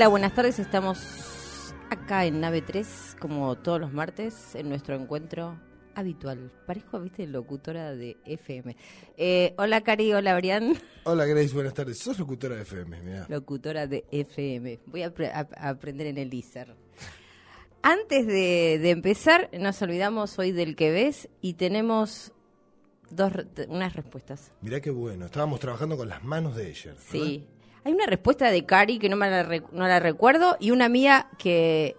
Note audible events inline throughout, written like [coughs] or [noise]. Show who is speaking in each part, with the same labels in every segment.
Speaker 1: Hola, buenas tardes. Estamos acá en Nave 3, como todos los martes, en nuestro encuentro habitual. Parezco, viste, locutora de FM. Eh, hola, Cari. Hola, Brian.
Speaker 2: Hola, Grace. Buenas tardes. Sos locutora de FM, mira.
Speaker 1: Locutora de FM. Voy a, apre- a- a aprender en el ISER. Antes de, de empezar, nos olvidamos hoy del que ves y tenemos dos, unas respuestas.
Speaker 2: Mirá qué bueno. Estábamos trabajando con las manos de ella.
Speaker 1: Sí. Hay una respuesta de Cari que no me la, no la recuerdo y una mía que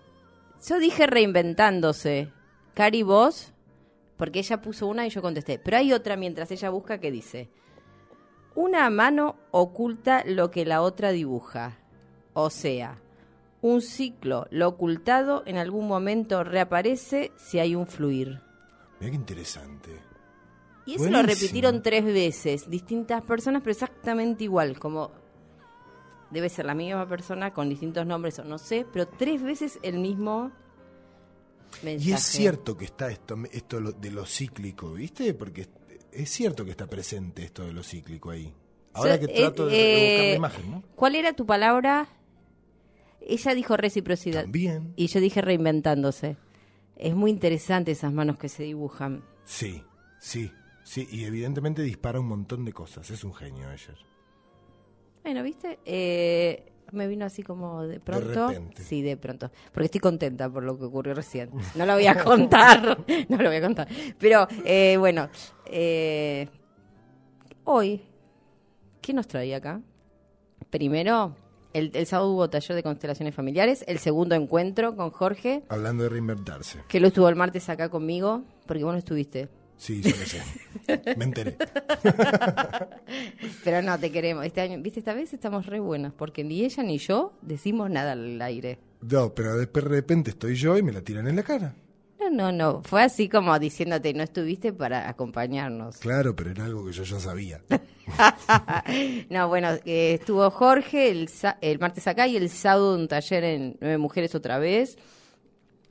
Speaker 1: yo dije reinventándose. Cari, vos, porque ella puso una y yo contesté. Pero hay otra mientras ella busca que dice, una mano oculta lo que la otra dibuja. O sea, un ciclo, lo ocultado en algún momento reaparece si hay un fluir.
Speaker 2: Mirá qué interesante.
Speaker 1: Y eso lo repitieron tres veces, distintas personas, pero exactamente igual, como debe ser la misma persona con distintos nombres o no sé, pero tres veces el mismo mensaje.
Speaker 2: Y es cierto que está esto, esto de lo cíclico, ¿viste? Porque es, cierto que está presente esto de lo cíclico ahí. Ahora
Speaker 1: So-
Speaker 2: que trato de
Speaker 1: eh,
Speaker 2: buscar la
Speaker 1: eh,
Speaker 2: imagen, ¿no?
Speaker 1: ¿Cuál era tu palabra? Ella dijo reciprocidad
Speaker 2: También.
Speaker 1: y yo dije reinventándose. Es muy interesante esas manos que se dibujan.
Speaker 2: Sí, sí, sí. Y evidentemente dispara un montón de cosas. Es un genio ella.
Speaker 1: Bueno, ¿viste? Eh, me vino así como de pronto.
Speaker 2: repente.
Speaker 1: Sí, de pronto. Porque estoy contenta por lo que ocurrió recién. No lo voy a [laughs] contar. no lo voy a contar. Pero, eh, bueno. eh, hoy, ¿qué nos traía acá? Primero, el, el sábado hubo taller de constelaciones familiares. El segundo encuentro con Jorge,
Speaker 2: Hablando de reinventarse.
Speaker 1: que lo estuvo el martes acá conmigo, porque vos no estuviste.
Speaker 2: Sí, yo lo sé. Me enteré.
Speaker 1: Pero no, te queremos. Este año, viste, esta vez estamos re buenas, porque ni ella ni yo decimos nada al aire.
Speaker 2: No, pero de repente estoy yo y me la tiran en la cara.
Speaker 1: No, no, no. Fue así como diciéndote, no estuviste para acompañarnos.
Speaker 2: Claro, pero era algo que yo ya sabía. [laughs]
Speaker 1: no, bueno, eh, estuvo Jorge el, el martes acá y el sábado un taller en Nueve Mujeres otra vez.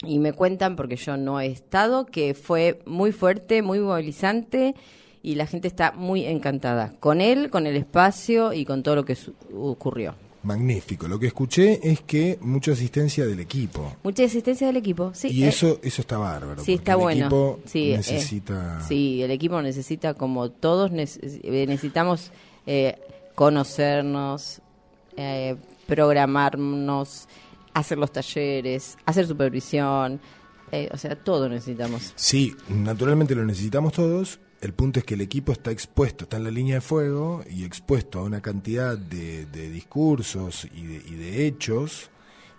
Speaker 1: Y me cuentan, porque yo no he estado, que fue muy fuerte, muy movilizante y la gente está muy encantada con él, con el espacio y con todo lo que ocurrió.
Speaker 2: Magnífico. Lo que escuché es que mucha asistencia del equipo.
Speaker 1: Mucha existencia del equipo, sí.
Speaker 2: y
Speaker 1: eh,
Speaker 2: eso eso está bárbaro.
Speaker 1: Sí, está
Speaker 2: el
Speaker 1: bueno.
Speaker 2: equipo
Speaker 1: sí, eh,
Speaker 2: necesita...
Speaker 1: sí, el equipo necesita, como todos, eh, necesitamos eh, conocernos, programarnos, hacer los talleres, hacer supervisión, eh, o sea, todo necesitamos.
Speaker 2: Sí, naturalmente lo necesitamos todos. El punto es que el equipo está expuesto, está en la línea de fuego y expuesto a una cantidad de, de discursos y de, y de hechos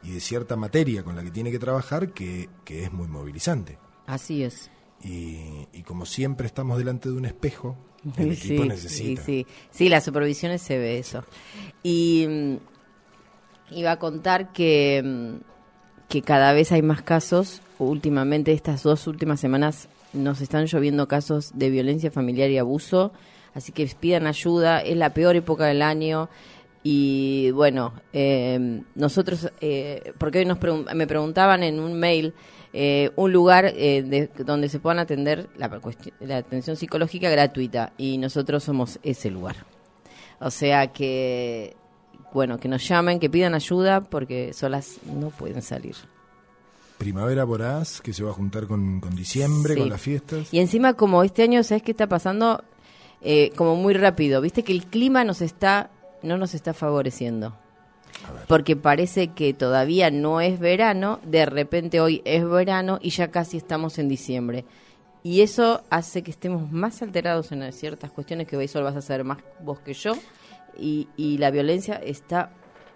Speaker 2: y de cierta materia con la que tiene que trabajar que, que es muy movilizante.
Speaker 1: Así es.
Speaker 2: Y, y como siempre estamos delante de un espejo, el [laughs] equipo necesita.
Speaker 1: Sí, sí, sí, las supervisiones se ve eso. Y mm, iba a contar que, mm, que cada vez hay más casos. Últimamente, estas dos últimas semanas, nos están lloviendo casos de violencia familiar y abuso. Así que pidan ayuda. Es la peor época del año. Y bueno, eh, nosotros, eh, porque hoy nos pregun- me preguntaban en un mail eh, un lugar eh, de- donde se puedan atender la, la atención psicológica gratuita y nosotros somos ese lugar. O sea que, bueno, que nos llamen, que pidan ayuda porque solas no pueden salir.
Speaker 2: Primavera voraz que se va a juntar con, con diciembre,
Speaker 1: Sí.
Speaker 2: con las fiestas.
Speaker 1: Y encima como este año, ¿sabes qué está pasando? Eh, como muy rápido. Viste que el clima nos está, no nos está favoreciendo. Porque parece que todavía no es verano, de repente hoy es verano y ya casi estamos en diciembre. Y eso hace que estemos más alterados en ciertas cuestiones que hoy solo vas a saber más vos que yo. Y, y la violencia está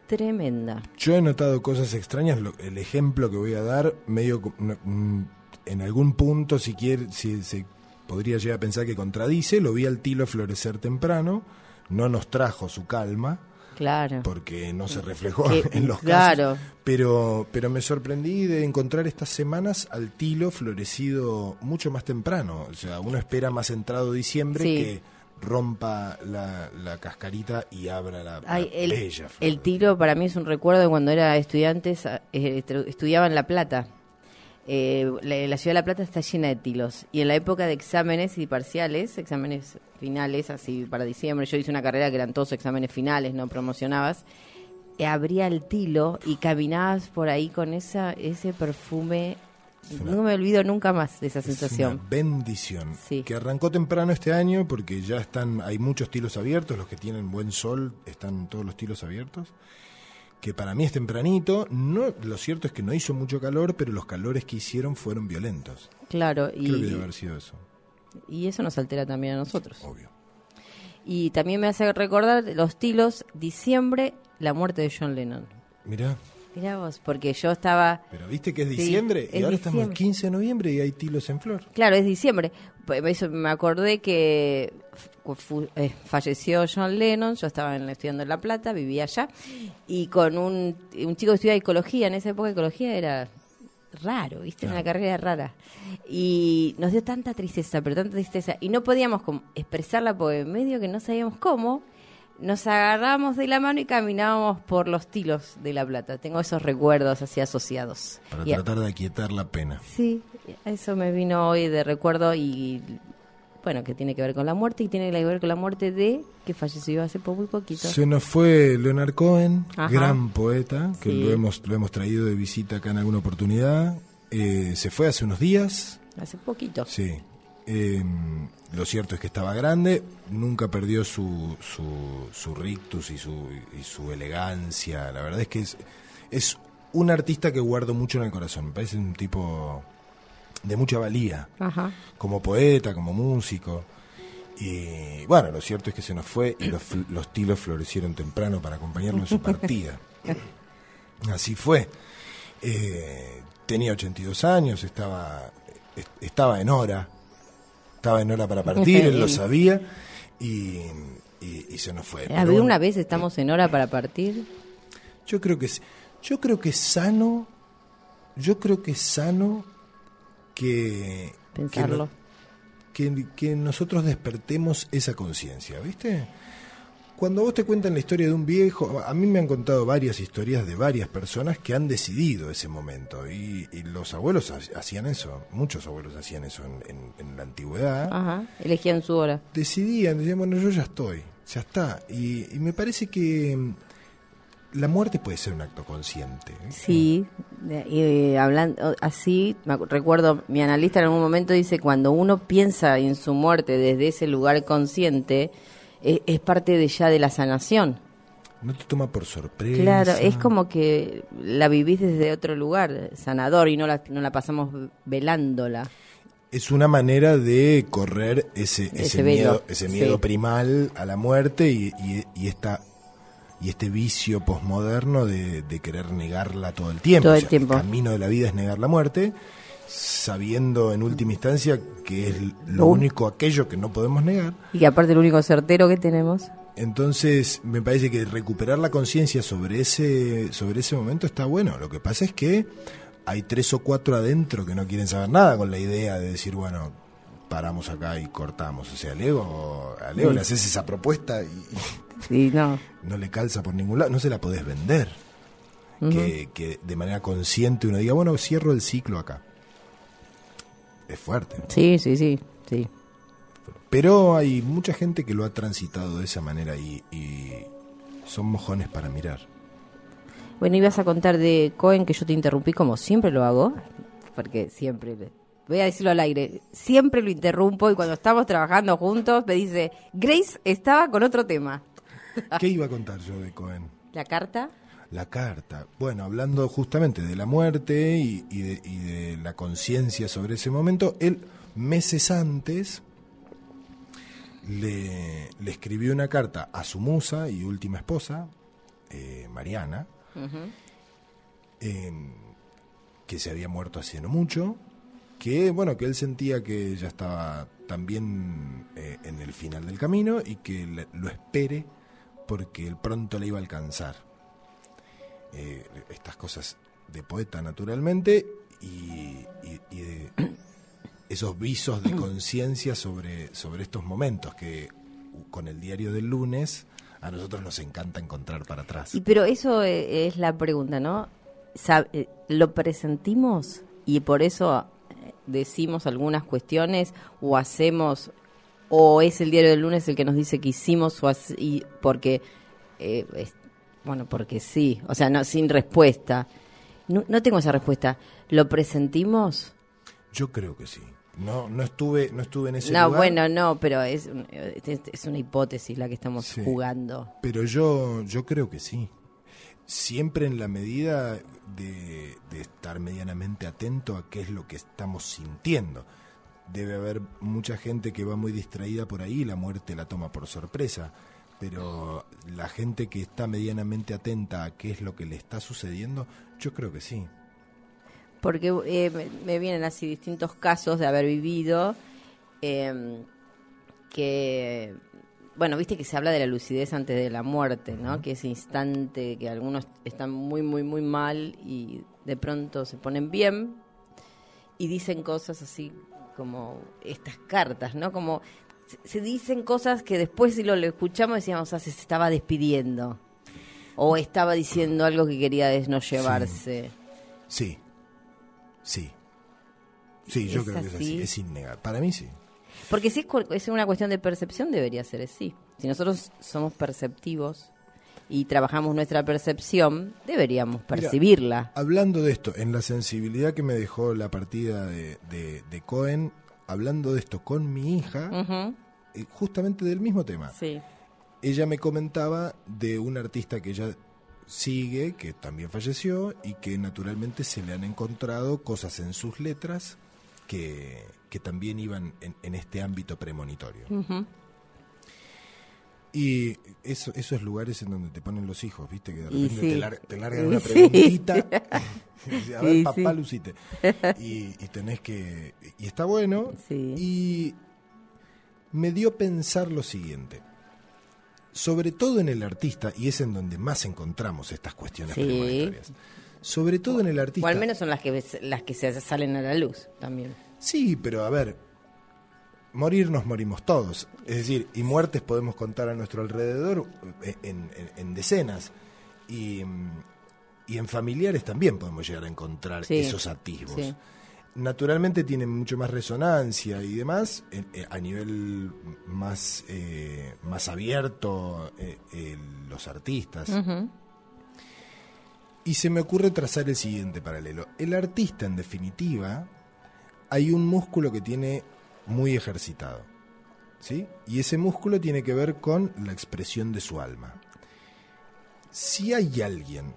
Speaker 1: tremenda.
Speaker 2: Yo he notado cosas extrañas. lo- el ejemplo que voy a dar, medio mm, en algún punto, si quiere, si se podría llegar a pensar que contradice, lo vi al tilo florecer temprano. No nos trajo su calma
Speaker 1: Claro.
Speaker 2: porque no se reflejó
Speaker 1: Que- [laughs]
Speaker 2: en los
Speaker 1: claro.
Speaker 2: casos. Pero, pero me sorprendí de encontrar estas semanas al tilo florecido mucho más temprano. O sea, uno espera más entrado diciembre
Speaker 1: Sí.
Speaker 2: que rompa la, la cascarita y abra la, la
Speaker 1: Ay, el,
Speaker 2: bella flor.
Speaker 1: el tiro para mí es un recuerdo de cuando era estudiante, eh, estu- estudiaba en La Plata. Eh, la, la ciudad de La Plata está llena de tilos. Y en la época de exámenes y parciales, exámenes finales, así para diciembre, yo hice una carrera que eran todos exámenes finales, no promocionabas. abría el tilo y caminabas por ahí con esa ese perfume. No me olvido nunca más de esa sensación.
Speaker 2: Una bendición.
Speaker 1: Sí.
Speaker 2: Que arrancó temprano este año porque ya están, hay muchos tilos abiertos, los que tienen buen sol están todos los tilos abiertos. Que para mí es tempranito. No, lo cierto es que no hizo mucho calor, pero los calores que hicieron fueron violentos.
Speaker 1: Claro,
Speaker 2: Creo que debe
Speaker 1: y,
Speaker 2: haber sido eso,
Speaker 1: y eso nos altera también a nosotros.
Speaker 2: obvio.
Speaker 1: Y también me hace recordar los tilos, diciembre, la muerte de John Lennon.
Speaker 2: Mirá,
Speaker 1: Mirá vos, porque yo estaba...
Speaker 2: pero viste que es
Speaker 1: Sí,
Speaker 2: diciembre y
Speaker 1: es
Speaker 2: ahora estamos el
Speaker 1: diciembre.
Speaker 2: 15 de noviembre y hay tilos en flor.
Speaker 1: Claro, es diciembre. Eso, me acordé que eh, falleció John Lennon, yo estaba estudiando en La Plata, vivía allá, y con un, un chico que estudiaba ecología, en esa época ecología era raro, ¿viste? Una carrera rara. Y nos dio tanta tristeza, pero tanta tristeza, y no podíamos expresarla porque medio que no sabíamos cómo, nos agarramos de la mano y caminábamos por los tilos de La Plata. Tengo esos recuerdos así asociados.
Speaker 2: Para
Speaker 1: Y
Speaker 2: tratar de aquietar la pena.
Speaker 1: Sí, eso me vino hoy de recuerdo y bueno, que tiene que ver con la muerte y tiene que ver con la muerte de que falleció hace po- muy poquito.
Speaker 2: Se nos fue Leonard Cohen,
Speaker 1: Ajá.
Speaker 2: gran poeta, que
Speaker 1: Sí.
Speaker 2: lo hemos lo hemos traído de visita acá en alguna oportunidad. Eh, se fue hace unos días,
Speaker 1: Hace poquito.
Speaker 2: sí. Eh, lo cierto es que estaba grande, nunca perdió su, su, su rictus y su, y su elegancia. La verdad es que es, es un artista que guardo mucho en el corazón. Me parece un tipo de mucha valía
Speaker 1: Ajá.
Speaker 2: como poeta, como músico. Y bueno, lo cierto es que se nos fue y los, los tilos florecieron temprano para acompañarlo en su partida. [laughs] Así fue. Eh, tenía 82 años, estaba, est- estaba en hora, estaba en hora para [laughs] partir, él lo sabía y, y- y se nos fue.
Speaker 1: Había
Speaker 2: bueno,
Speaker 1: una vez estamos en hora para partir.
Speaker 2: yo creo que es, yo creo que es sano, yo creo que es sano que que, que nosotros despertemos esa conciencia, ¿viste? Cuando vos te cuentan la historia de un viejo, a mí me han contado varias historias de varias personas que han decidido ese momento y, y los abuelos ha- hacían eso, muchos abuelos hacían eso en, en- en la antigüedad.
Speaker 1: Ajá. Elegían su hora.
Speaker 2: Decidían, decían, bueno, yo ya estoy, ya está. Y, y me parece que mm, la muerte puede ser un acto consciente. ¿viste?
Speaker 1: Sí, y eh, hablando así, me recuerdo, mi analista en algún momento dice, cuando uno piensa en su muerte desde ese lugar consciente, e- es parte de ya de la sanación.
Speaker 2: No te toma por sorpresa.
Speaker 1: Claro, es como que la vivís desde otro lugar, sanador, y no la, no la pasamos velándola.
Speaker 2: Es una manera de correr ese, ese,
Speaker 1: Ese velo,
Speaker 2: miedo, ese miedo
Speaker 1: sí.
Speaker 2: primal a la muerte y, y, y esta y este vicio posmoderno de, de querer negarla todo el tiempo.
Speaker 1: Todo el tiempo.
Speaker 2: camino de la vida es negar la muerte, sabiendo en última instancia que es lo único aquello que no podemos negar.
Speaker 1: Y que aparte el único certero que tenemos.
Speaker 2: Entonces, me parece que recuperar la conciencia sobre ese, sobre ese momento está bueno. Lo que pasa es que hay tres o cuatro adentro que no quieren saber nada con la idea de decir, bueno, paramos acá y cortamos. O sea, a Leo, a Leo
Speaker 1: Sí.
Speaker 2: le haces esa propuesta y [laughs]
Speaker 1: Sí, no.
Speaker 2: no le calza por ningún lado, no se la podés vender. que, que de manera consciente uno diga, bueno, cierro el ciclo acá. Es fuerte.
Speaker 1: Sí, sí, sí, sí.
Speaker 2: Pero hay mucha gente que lo ha transitado de esa manera y, y son mojones para mirar.
Speaker 1: Bueno, ibas a contar de Cohen que yo te interrumpí como siempre lo hago, porque siempre, voy a decirlo al aire, siempre lo interrumpo y cuando estamos trabajando juntos me dice, Grace estaba con otro tema.
Speaker 2: ¿Qué iba a contar yo de Cohen?
Speaker 1: La carta,
Speaker 2: La carta. Bueno, hablando justamente de la muerte y, y de, y de la conciencia sobre ese momento, él meses antes le, le escribió una carta a su musa y última esposa, eh, Mariana, eh, que se había muerto hace no mucho, que bueno, que él sentía que ya estaba también eh, en el final del camino y que le- lo espere porque él pronto le iba a alcanzar. Eh, estas cosas de poeta naturalmente y, y- y de [coughs] esos visos de conciencia sobre, sobre estos momentos que con el diario del lunes a nosotros nos encanta encontrar para atrás.
Speaker 1: y pero eso eh, es la pregunta, ¿no? Eh, ¿Lo presentimos y por eso eh, decimos algunas cuestiones o hacemos, o es el diario del lunes el que nos dice que hicimos o así, porque eh, bueno, porque sí, o sea, no sin respuesta. No, no tengo esa respuesta. ¿Lo presentimos?
Speaker 2: Yo creo que sí. No, no estuve, no estuve en ese
Speaker 1: No,
Speaker 2: lugar.
Speaker 1: bueno, no, pero es, es, es una hipótesis la que estamos
Speaker 2: Sí.
Speaker 1: jugando.
Speaker 2: Pero yo, yo creo que sí. Siempre en la medida de, de estar medianamente atento a qué es lo que estamos sintiendo. Debe haber mucha gente que va muy distraída por ahí y la muerte la toma por sorpresa. Pero la gente que está medianamente atenta a qué es lo que le está sucediendo, yo creo que sí.
Speaker 1: Porque eh, me, me vienen así distintos casos de haber vivido eh, que, bueno, viste que se habla de la lucidez antes de la muerte, ¿no? Que ese instante que algunos están muy, muy, muy mal y de pronto se ponen bien y dicen cosas así como estas cartas, ¿no? Como se, dicen cosas que después si lo, lo escuchamos decíamos, ah, se estaba despidiendo. O estaba diciendo algo que quería no llevarse.
Speaker 2: Sí. Sí. Sí, yo
Speaker 1: ¿Es
Speaker 2: creo que es
Speaker 1: así?
Speaker 2: Es innegable. Para mí sí.
Speaker 1: Porque si es, es una cuestión de percepción, debería ser así. Si nosotros somos perceptivos y trabajamos nuestra percepción, deberíamos percibirla.
Speaker 2: Hablando de esto, en la sensibilidad que me dejó la partida de, de, de Cohen, hablando de esto con mi hija, eh, justamente del mismo tema.
Speaker 1: Sí.
Speaker 2: Ella me comentaba de un artista que ella sigue, que también falleció, y que naturalmente se le han encontrado cosas en sus letras que, que también iban en, en este ámbito premonitorio. Y eso, esos lugares en donde te ponen los hijos, ¿viste? Que de repente
Speaker 1: sí.
Speaker 2: te, lar- te largan [laughs] una preguntita. [laughs] [laughs] a ver, papá,
Speaker 1: sí.
Speaker 2: lucite. [laughs] Y, y tenés que. Y está bueno.
Speaker 1: Sí.
Speaker 2: Y me dio a pensar lo siguiente. Sobre todo en el artista, y es en donde más encontramos estas cuestiones premonitorias. Sobre todo en el artista.
Speaker 1: O al menos son las que, las que se salen a la luz también.
Speaker 2: Sí, pero a ver, morir nos morimos todos. Es decir, y muertes podemos contar a nuestro alrededor eh, en, en- en decenas. Y, mm, y en familiares también podemos llegar a encontrar
Speaker 1: Sí,
Speaker 2: esos atisbos.
Speaker 1: sí.
Speaker 2: Naturalmente tienen mucho más resonancia y demás eh, a nivel más, eh, más abierto eh, los artistas. Y se me ocurre trazar el siguiente paralelo. El artista, en definitiva, hay un músculo que tiene muy ejercitado. ¿Sí? Y ese músculo tiene que ver con la expresión de su alma. Si hay alguien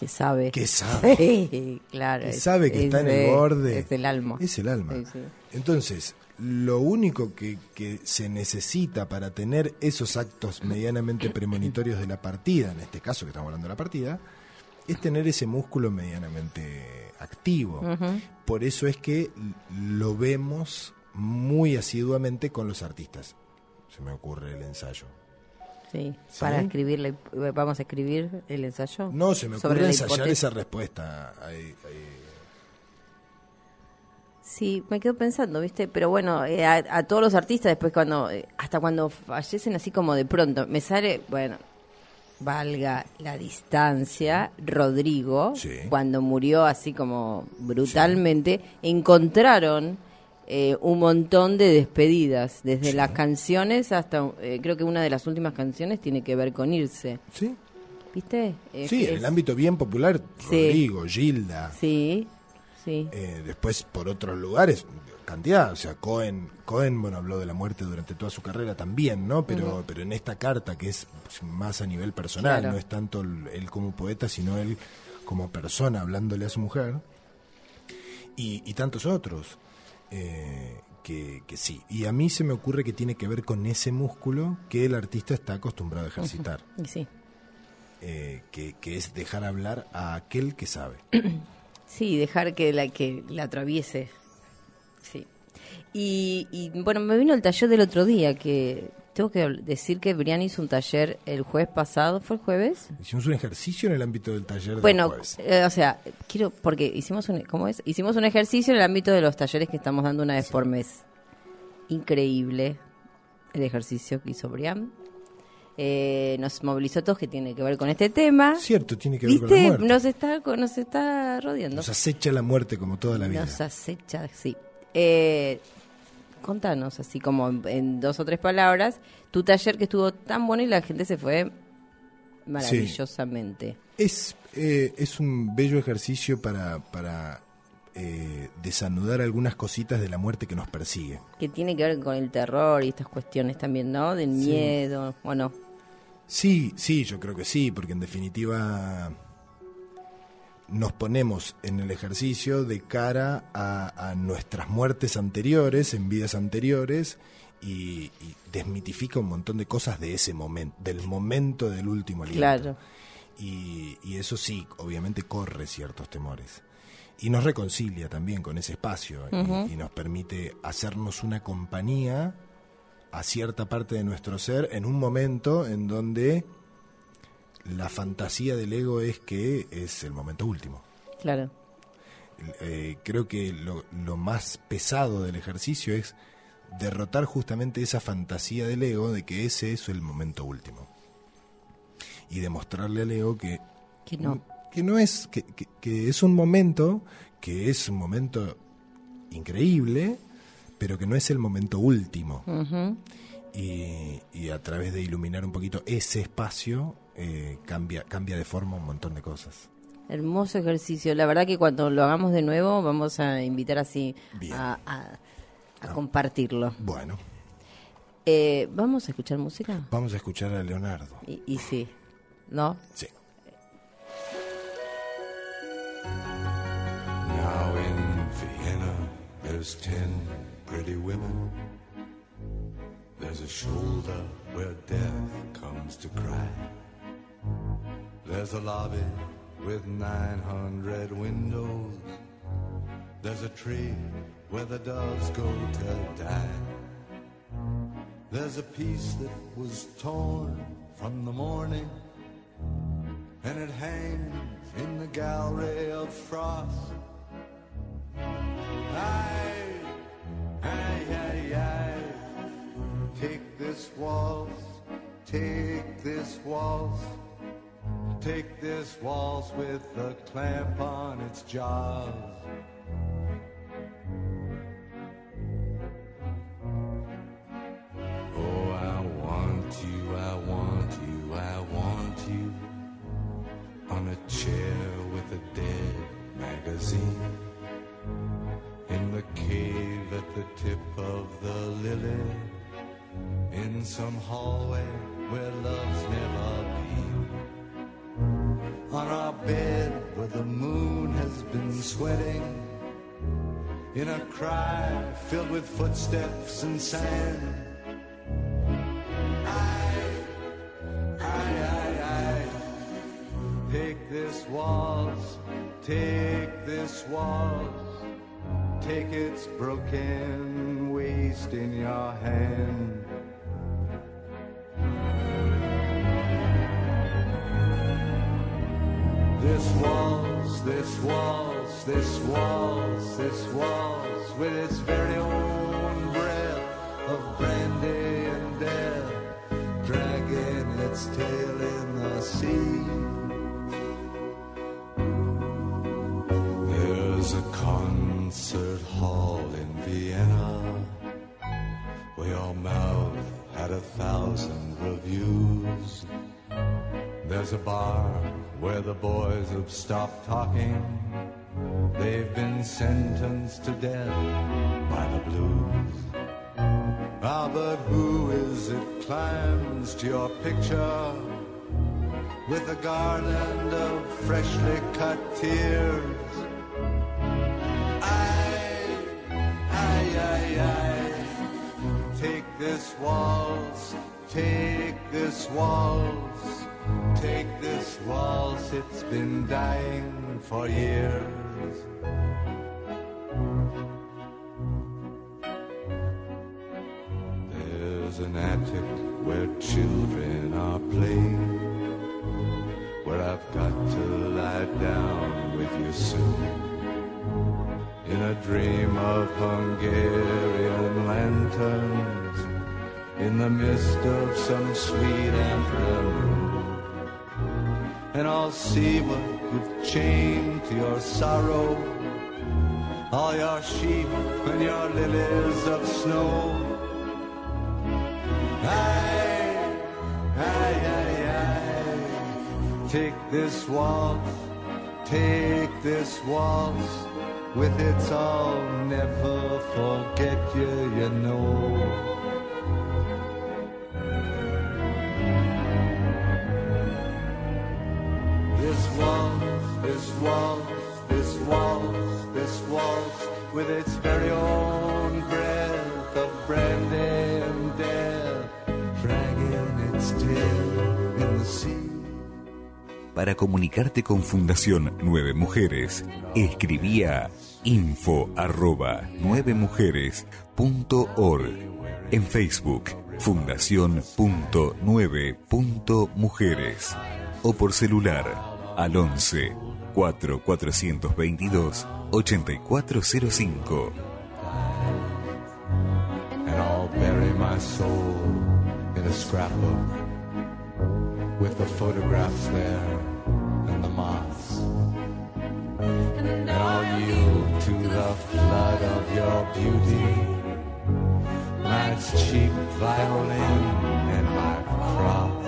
Speaker 1: Que sabe.
Speaker 2: que sabe, [laughs]
Speaker 1: Sí, claro.
Speaker 2: que
Speaker 1: es-
Speaker 2: sabe que está en el borde,
Speaker 1: Es el alma.
Speaker 2: es el alma.
Speaker 1: Sí, sí.
Speaker 2: Entonces, lo único que, que se necesita para tener esos actos medianamente premonitorios de la partida, en este caso que estamos hablando de la partida, es tener ese músculo medianamente activo. Por eso es que lo vemos muy asiduamente con los artistas. Se me ocurre el ensayo.
Speaker 1: Sí,
Speaker 2: ¿Sí?
Speaker 1: para escribirle, vamos a escribir el ensayo.
Speaker 2: No, se me ocurre ensayar esa respuesta. Ahí- ahí.
Speaker 1: Sí, me quedo pensando, ¿viste? Pero bueno, eh, a, a todos los artistas después cuando, eh, hasta cuando fallecen así como de pronto, me sale, bueno, valga la distancia, Rodrigo,
Speaker 2: Sí.
Speaker 1: cuando murió así como brutalmente, encontraron eh, un montón de despedidas, desde
Speaker 2: Sí.
Speaker 1: las canciones hasta, eh, creo que una de las últimas canciones tiene que ver con irse,
Speaker 2: ¿Sí?
Speaker 1: ¿viste?
Speaker 2: Sí, en el ámbito bien popular,
Speaker 1: Sí.
Speaker 2: Rodrigo, Gilda.
Speaker 1: Sí, sí.
Speaker 2: Eh, después por otros lugares, cantidad, o sea, Cohen, Cohen, bueno, habló de la muerte durante toda su carrera también, ¿no? Pero, pero en esta carta que es más a nivel personal,
Speaker 1: Claro.
Speaker 2: no es tanto él como poeta, sino él como persona hablándole a su mujer, y, y tantos otros. Eh, que, que sí, y a mí se me ocurre que tiene que ver con ese músculo que el artista está acostumbrado a ejercitar,
Speaker 1: Y sí.
Speaker 2: eh, que, que es dejar hablar a aquel que sabe. [clears throat]
Speaker 1: Sí, dejar que la que la atraviese. Sí. Y, y, bueno, me vino el taller del otro día que tengo que decir que Brian hizo un taller el jueves pasado, ¿fue el jueves?
Speaker 2: Hicimos un ejercicio en el ámbito del taller del
Speaker 1: Bueno, eh, o sea, quiero porque hicimos un ¿cómo es? Hicimos un ejercicio en el ámbito de los talleres que estamos dando una vez por mes. Increíble el ejercicio que hizo Brian. Eh, nos movilizó a todos que tiene que ver con este tema.
Speaker 2: Cierto, tiene que ver con la muerte.
Speaker 1: Nos está nos está rodeando.
Speaker 2: Nos acecha la muerte como toda la vida.
Speaker 1: Nos acecha, sí. Eh, contanos, así como en, dos o tres palabras, tu taller que estuvo tan bueno y la gente se fue maravillosamente.
Speaker 2: Es, eh, es un bello ejercicio para, para eh, desanudar algunas cositas de la muerte que nos persigue.
Speaker 1: Que tiene que ver con el terror y estas cuestiones también, ¿no? Del miedo, ¿o no?
Speaker 2: Sí, sí, yo creo que sí, porque en definitiva nos ponemos en el ejercicio de cara a, nuestras muertes anteriores, en vidas anteriores, y, desmitifica un montón de cosas de ese momento, del momento del último aliento.
Speaker 1: Claro.
Speaker 2: Y, eso sí, obviamente corre ciertos temores. Y nos reconcilia también con ese espacio y, nos permite hacernos una compañía a cierta parte de nuestro ser en un momento en donde la fantasía del ego es que es el momento último.
Speaker 1: Claro.
Speaker 2: Eh, creo que lo, lo, más pesado del ejercicio es derrotar justamente esa fantasía del ego de que ese es el momento último. Y demostrarle al ego que,
Speaker 1: que no,
Speaker 2: que no es, que, que, es un momento, que es un momento increíble, pero que no es el momento último. y, y, a través de iluminar un poquito ese espacio, eh, cambia, cambia de forma un montón de cosas.
Speaker 1: Hermoso ejercicio. La verdad que cuando lo hagamos de nuevo vamos a invitar así a, a, ah. compartirlo.
Speaker 2: Bueno.
Speaker 1: Eh, ¿Vamos a escuchar música?
Speaker 2: Vamos a escuchar a Leonardo.
Speaker 1: Y, y sí, ¿no?
Speaker 2: Sí.
Speaker 3: Now in Vienna there's ten pretty women. There's a shoulder where death comes to cry. There's a lobby with 900 windows. There's a tree where the doves go to die. There's a piece that was torn from the morning, and it hangs in the gallery of frost. Aye, aye, aye, aye. Take this waltz, take this waltz. Take this waltz with a clamp on its jaws. Footsteps and sand. I, I, I, I, take this waltz, take this waltz, take its broken waist in your hand. This waltz, this waltz, this waltz, this waltz, with its very own of brandy and death, dragging its tail in the sea. There's a concert hall in Vienna where your mouth had a thousand reviews. There's a bar where the boys have stopped talking. They've been sentenced to death by the blues. Ah, but who is it climbs to your picture with a garland of freshly cut tears? I, I, I, I, take this waltz, take this waltz. Take this waltz, it's been dying for years. An attic where children are playing, where I've got to lie down with you soon. In a dream of Hungarian lanterns, in the mist of some sweet afternoon and I'll see what you've chained to your sorrow. All your sheep and your lilies of snow. Aye, aye, aye, aye. Take this waltz, take this waltz. With its I'll never forget you, you know. This waltz, this waltz, this waltz, with its very own
Speaker 4: Para comunicarte con Fundación Nueve Mujeres, escribía info arroba nueve mujeres punto org. En Facebook, fundación.nueve.mujeres. O por celular al 11 4422 8405.
Speaker 3: and I'll bury my soul in a scrapbook with the photographs there and the moths. And I'll yield to the flood of your beauty, my cheap violin and my cross.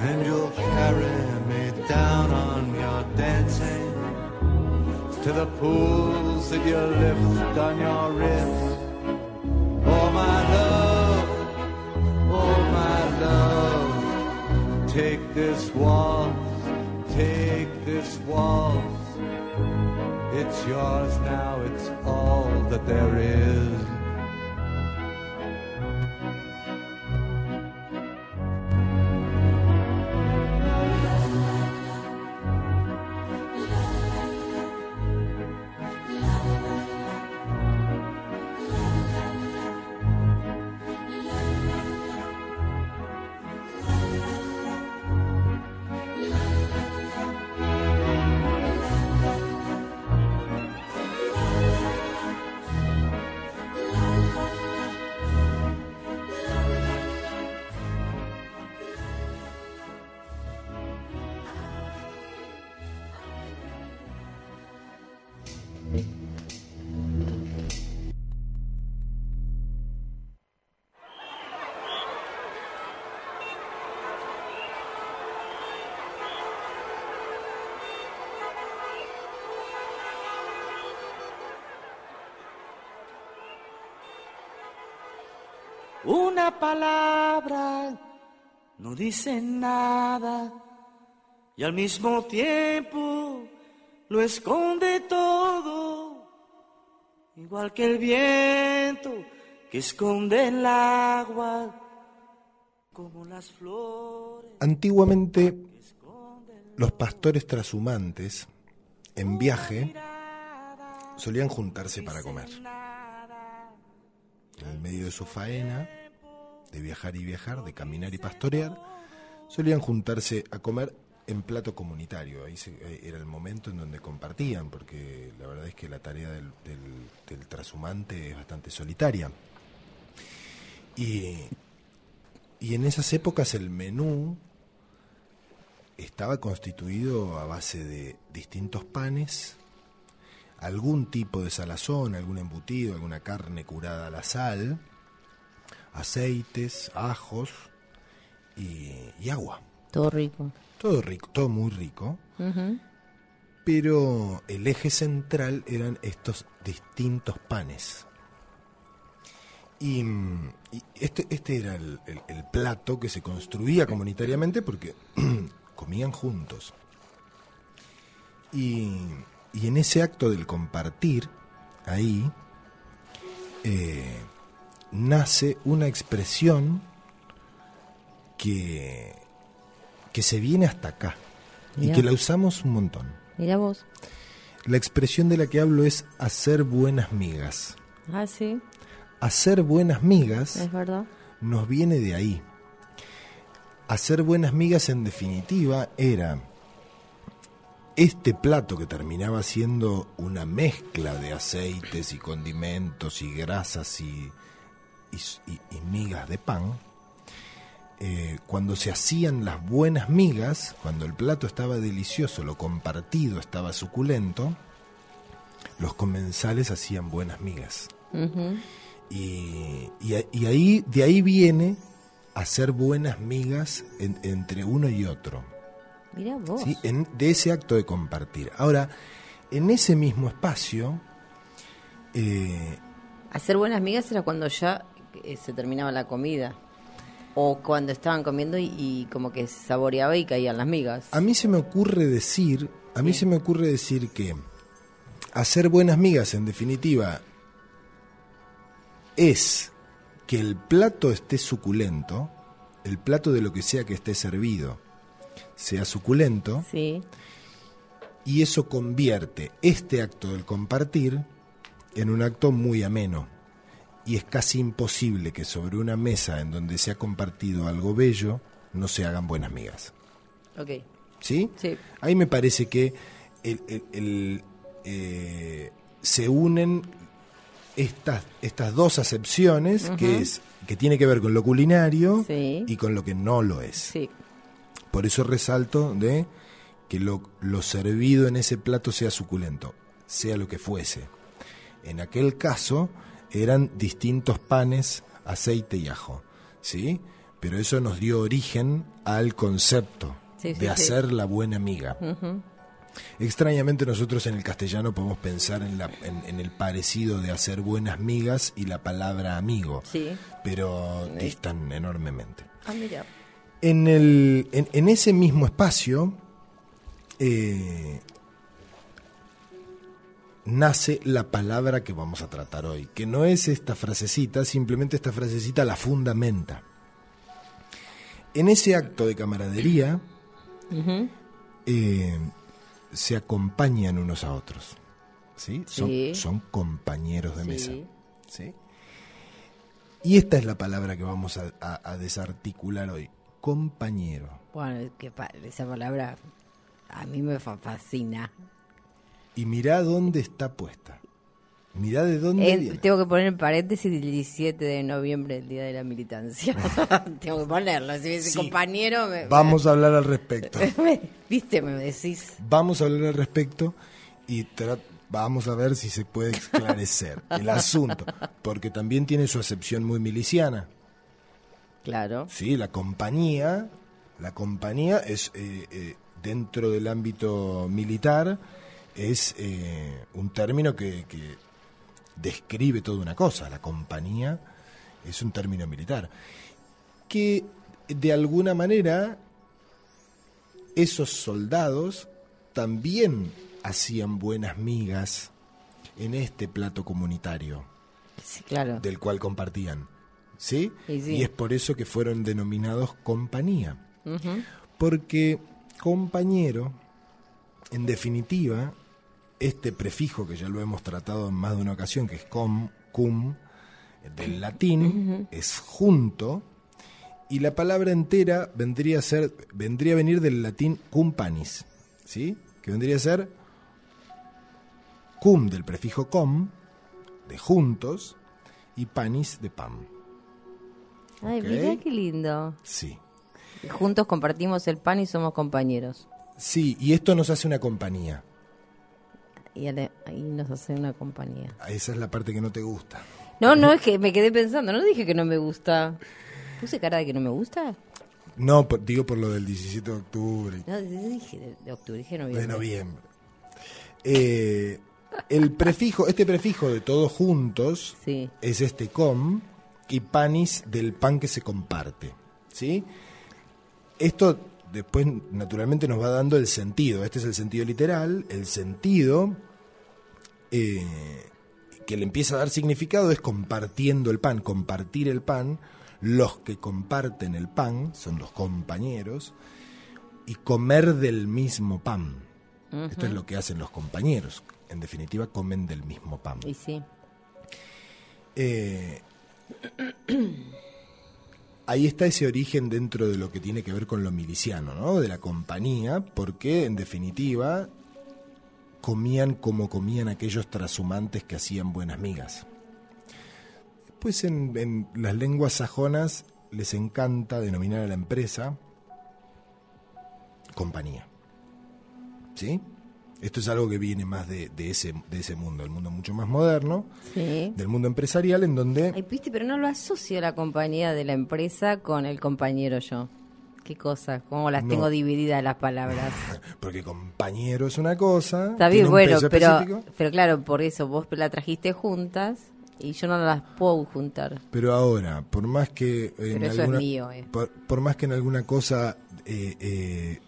Speaker 3: And you'll carry me down on your dancing to the pools that you lift on your wrist. Oh my love, love, take this waltz, take this waltz. It's yours now, it's all that there is.
Speaker 5: Palabra no dice nada y al mismo tiempo lo esconde todo, igual que el viento que esconde el agua, como las flores.
Speaker 2: Antiguamente, los pastores trashumantes, en viaje, solían juntarse para comer. En el medio de su faena, de viajar y viajar, de caminar y pastorear, solían juntarse a comer en plato comunitario. Ahí se- eh, era el momento en donde compartían, porque la verdad es que la tarea del, del- trashumante es bastante solitaria. Y, y en esas épocas el menú estaba constituido a base de distintos panes, algún tipo de salazón, algún embutido, alguna carne curada a la sal, aceites, ajos y, y agua.
Speaker 1: Todo rico.
Speaker 2: Todo rico, todo muy rico. Pero el eje central eran estos distintos panes. Y, y este, este era el, el- el plato que se construía comunitariamente porque [clears throat] comían juntos. Y, y en ese acto del compartir, ahí, eh, nace una expresión que, que se viene hasta acá y que la usamos un montón.
Speaker 1: Mira vos.
Speaker 2: La expresión de la que hablo es hacer buenas migas.
Speaker 1: Ah, sí,
Speaker 2: Hacer buenas migas
Speaker 1: es verdad.
Speaker 2: nos viene de ahí. Hacer buenas migas en definitiva era este plato que terminaba siendo una mezcla de aceites y condimentos y grasas y, y- y- y migas de pan. eh, cuando se hacían las buenas migas, cuando el plato estaba delicioso, lo compartido estaba suculento, los comensales hacían buenas migas. Y, y ahí, de ahí viene hacer buenas migas en- entre uno y otro.
Speaker 1: Mira vos.
Speaker 2: ¿sí? En- de ese acto de compartir. Ahora, en ese mismo espacio, eh,
Speaker 1: Hacer buenas migas era cuando ya eh, se terminaba la comida. O cuando estaban comiendo y, y como que saboreaba y caían las migas.
Speaker 2: a mí se me ocurre decir, a mí se me ocurre decir que hacer buenas migas, en definitiva, es que el plato esté suculento, el plato de lo que sea que esté servido sea suculento,
Speaker 1: Sí.
Speaker 2: y eso convierte este acto del compartir en un acto muy ameno. Y es casi imposible que sobre una mesa en donde se ha compartido algo bello no se hagan buenas migas.
Speaker 1: Ok.
Speaker 2: ¿Sí?
Speaker 1: Sí.
Speaker 2: Ahí me parece que el- el- el, eh, se unen estas, estas dos acepciones, que es que tiene que ver con lo culinario
Speaker 1: Sí.
Speaker 2: y con lo que no lo es.
Speaker 1: Sí.
Speaker 2: Por eso resalto de que lo, lo servido en ese plato sea suculento, sea lo que fuese. En aquel caso eran distintos panes, aceite y ajo, ¿sí? Pero eso nos dio origen al concepto
Speaker 1: Sí, sí,
Speaker 2: de
Speaker 1: sí.
Speaker 2: hacer la buena amiga. Extrañamente nosotros en el castellano podemos pensar en, la- en- en el parecido de hacer buenas migas y la palabra amigo,
Speaker 1: Sí.
Speaker 2: pero distan enormemente.
Speaker 1: Ah, mira.
Speaker 2: En, el, en, en ese mismo espacio eh, nace la palabra que vamos a tratar hoy, que no es esta frasecita, simplemente esta frasecita la fundamenta. En ese acto de camaradería eh, se acompañan unos a otros. ¿sí? Son,
Speaker 1: Sí.
Speaker 2: son compañeros de
Speaker 1: Sí.
Speaker 2: mesa. ¿sí? Y esta es la palabra que vamos a, a- a desarticular hoy. Compañero.
Speaker 1: Bueno, es que pa- esa palabra a mí me fa- fascina.
Speaker 2: Y mirá dónde está puesta. Mirá de dónde viene.
Speaker 1: tengo que poner en paréntesis el 17 de noviembre, el día de la militancia. [laughs] tengo que ponerlo. Si ese
Speaker 2: Sí.
Speaker 1: compañero me,
Speaker 2: Vamos a hablar al respecto. [laughs]
Speaker 1: viste, me decís.
Speaker 2: Vamos a hablar al respecto y vamos a ver si se puede esclarecer [laughs] el asunto. Porque también tiene su acepción muy miliciana.
Speaker 1: Claro.
Speaker 2: Sí, la compañía, la compañía es eh, eh, dentro del ámbito militar es eh, un término que, que describe toda una cosa. La compañía es un término militar que de alguna manera esos soldados también hacían buenas migas en este plato comunitario
Speaker 1: Sí, claro.
Speaker 2: del cual compartían. ¿Sí?
Speaker 1: Y sí.
Speaker 2: Y es por eso que fueron denominados compañía. Porque compañero, en definitiva, este prefijo que ya lo hemos tratado en más de una ocasión, que es com, cum, del latín, es junto, y la palabra entera vendría a ser, vendría a venir del latín cum panis, ¿sí? Que vendría a ser cum del prefijo com, de juntos, y panis de pan.
Speaker 1: Ay,
Speaker 2: Ok.
Speaker 1: mira qué lindo.
Speaker 2: Sí.
Speaker 1: Juntos compartimos el pan y somos compañeros.
Speaker 2: Sí, y esto nos hace una compañía.
Speaker 1: Y ahí nos hace una compañía.
Speaker 2: Esa es la parte que no te gusta.
Speaker 1: No, no, es que me quedé pensando. No dije que no me gusta. ¿Puse cara de que no me gusta?
Speaker 2: No, por- digo por lo del 17 de octubre,
Speaker 1: No, dije de, de octubre, dije noviembre.
Speaker 2: de noviembre. Eh, el prefijo, este prefijo de todos juntos
Speaker 1: Sí.
Speaker 2: es este com y panis del pan que se comparte. ¿Sí? Esto después naturalmente nos va dando el sentido. Este es el sentido literal. El sentido eh, que le empieza a dar significado es compartiendo el pan, compartir el pan. Los que comparten el pan son los compañeros y comer del mismo pan. Esto es lo que hacen los compañeros. En definitiva, comen del mismo pan.
Speaker 1: Y sí.
Speaker 2: Eh, ahí está ese origen dentro de lo que tiene que ver con lo miliciano, ¿no? De la compañía, porque en definitiva comían como comían aquellos trashumantes que hacían buenas migas. Pues en, en las lenguas sajonas les encanta denominar a la empresa compañía. ¿Sí? Esto es algo que viene más de, de ese, de ese mundo, el mundo mucho más moderno,
Speaker 1: Sí.
Speaker 2: del mundo empresarial, en donde
Speaker 1: Ay, viste, pero no lo asocio la compañía de la empresa con el compañero yo. ¿Qué cosa? ¿Cómo las
Speaker 2: No.
Speaker 1: tengo divididas las palabras? [laughs]
Speaker 2: Porque compañero es una cosa.
Speaker 1: Está bien, bueno, pero,
Speaker 2: específico,
Speaker 1: pero claro, por eso vos la trajiste juntas y yo no las puedo juntar.
Speaker 2: Pero ahora, por más que en
Speaker 1: Pero eso es mío, eh.
Speaker 2: por, por más que en alguna cosa, eh, eh,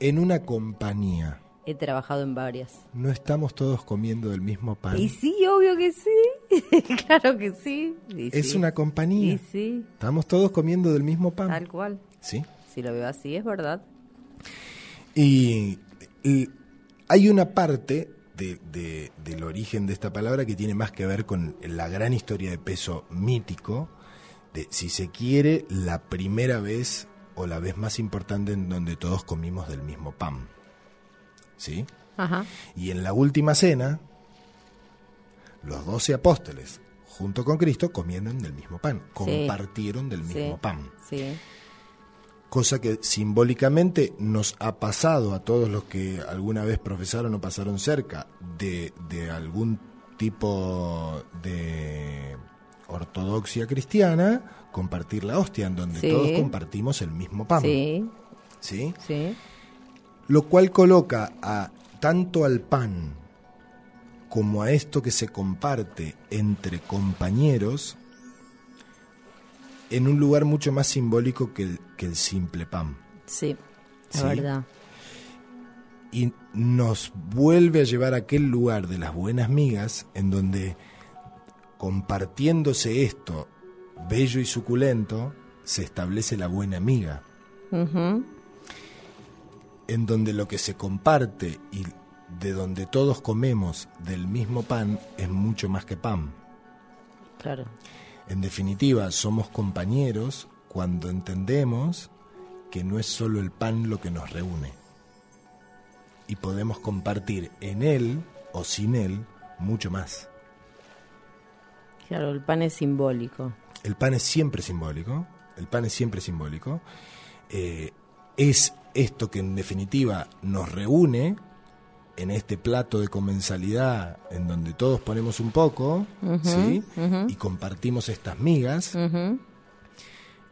Speaker 2: en una compañía,
Speaker 1: He trabajado en varias.
Speaker 2: no estamos todos comiendo del mismo pan.
Speaker 1: Y sí, obvio que sí. [laughs] claro que sí. Y
Speaker 2: Es
Speaker 1: sí.
Speaker 2: una compañía.
Speaker 1: Y sí,
Speaker 2: Estamos todos comiendo del mismo pan.
Speaker 1: tal cual.
Speaker 2: ¿Sí?
Speaker 1: Si lo veo así, es verdad.
Speaker 2: Y, y hay una parte de- de- del origen de esta palabra que tiene más que ver con la gran historia de peso mítico, de, si se quiere, la primera vez o la vez más importante en donde todos comimos del mismo pan. ¿Sí?
Speaker 1: Ajá.
Speaker 2: Y en la última cena, los doce apóstoles, junto con Cristo, comieron del mismo pan, compartieron del mismo
Speaker 1: sí,
Speaker 2: pan
Speaker 1: Sí.
Speaker 2: cosa que simbólicamente nos ha pasado a todos los que alguna vez profesaron o pasaron cerca de, de algún tipo de ortodoxia cristiana, compartir la hostia, en donde todos compartimos el mismo pan.
Speaker 1: Sí,
Speaker 2: ¿sí?
Speaker 1: sí.
Speaker 2: Lo cual coloca a tanto al pan como a esto que se comparte entre compañeros en un lugar mucho más simbólico que el, que el simple pan.
Speaker 1: Sí, es
Speaker 2: Sí.
Speaker 1: verdad.
Speaker 2: y nos vuelve a llevar a aquel lugar de las buenas migas en donde compartiéndose esto bello y suculento se establece la buena amiga
Speaker 1: Ujú.
Speaker 2: En donde lo que se comparte y de donde todos comemos del mismo pan es mucho más que pan.
Speaker 1: Claro.
Speaker 2: En definitiva, somos compañeros cuando entendemos que no es solo el pan lo que nos reúne. Y podemos compartir en él o sin él mucho más.
Speaker 1: Claro, el pan es simbólico.
Speaker 2: El pan es siempre simbólico, el pan es siempre simbólico. Eh, es esto que en definitiva nos reúne en este plato de comensalidad en donde todos ponemos un poco, ¿sí? Y compartimos estas migas.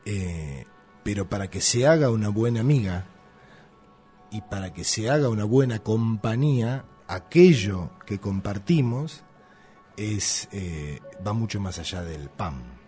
Speaker 2: Eh, pero para que se haga una buena amiga y para que se haga una buena compañía, aquello que compartimos es eh, va mucho más allá del pan.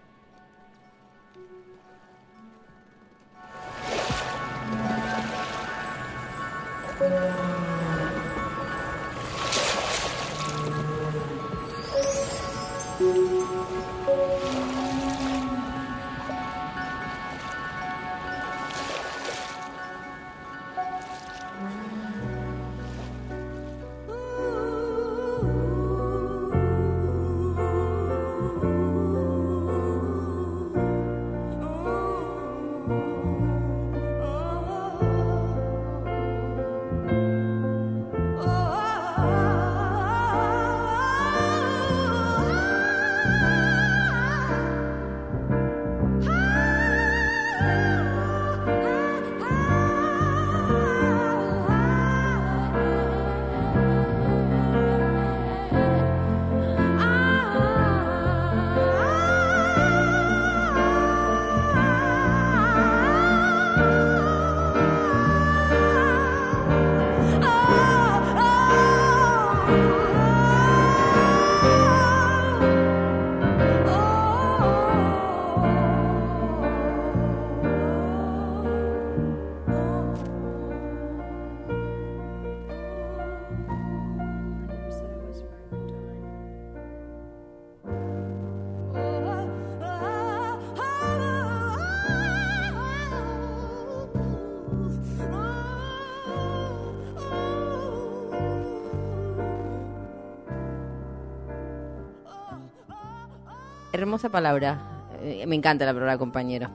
Speaker 1: Hermosa palabra. Eh, Me encanta la palabra compañero.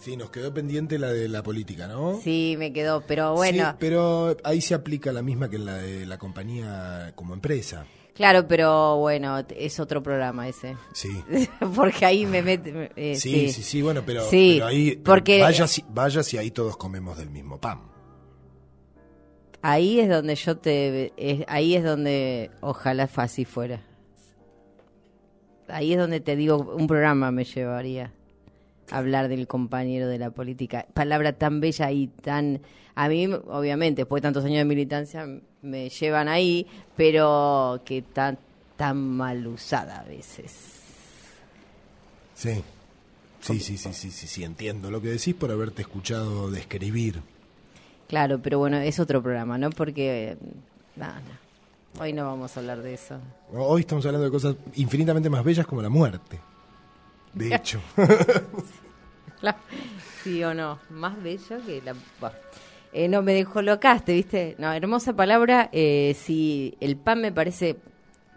Speaker 2: Sí, nos quedó pendiente la de la política, ¿no?
Speaker 1: Sí, me quedó, pero bueno,
Speaker 2: Sí, pero ahí se aplica la misma que la de la compañía como empresa.
Speaker 1: claro, pero bueno, es otro programa ese.
Speaker 2: Sí. [laughs]
Speaker 1: Porque ahí me mete. eh,
Speaker 2: Sí, sí, sí, bueno, pero,
Speaker 1: Sí,
Speaker 2: pero ahí pero
Speaker 1: porque-
Speaker 2: vaya, si, vaya si ahí todos comemos del mismo pan.
Speaker 1: Ahí es donde yo te. es- ahí es donde ojalá así fuera. Ahí es donde te digo, un programa me llevaría. hablar del compañero de la política. Palabra tan bella y tan... A mí, obviamente, después de tantos años de militancia, me llevan ahí, pero que tan, tan mal usada a veces.
Speaker 2: Sí. Sí, sí, sí, sí, sí, sí, entiendo lo que decís por haberte escuchado describir.
Speaker 1: Claro, pero bueno, es otro programa, ¿no? Porque... no, no. Hoy no vamos a hablar de eso.
Speaker 2: Hoy estamos hablando de cosas infinitamente más bellas como la muerte. De [laughs] hecho.
Speaker 1: Sí o no, más bello que la... bueno. Eh, no, me dejó locaste, ¿viste? No, hermosa palabra. Eh, sí, el pan me parece,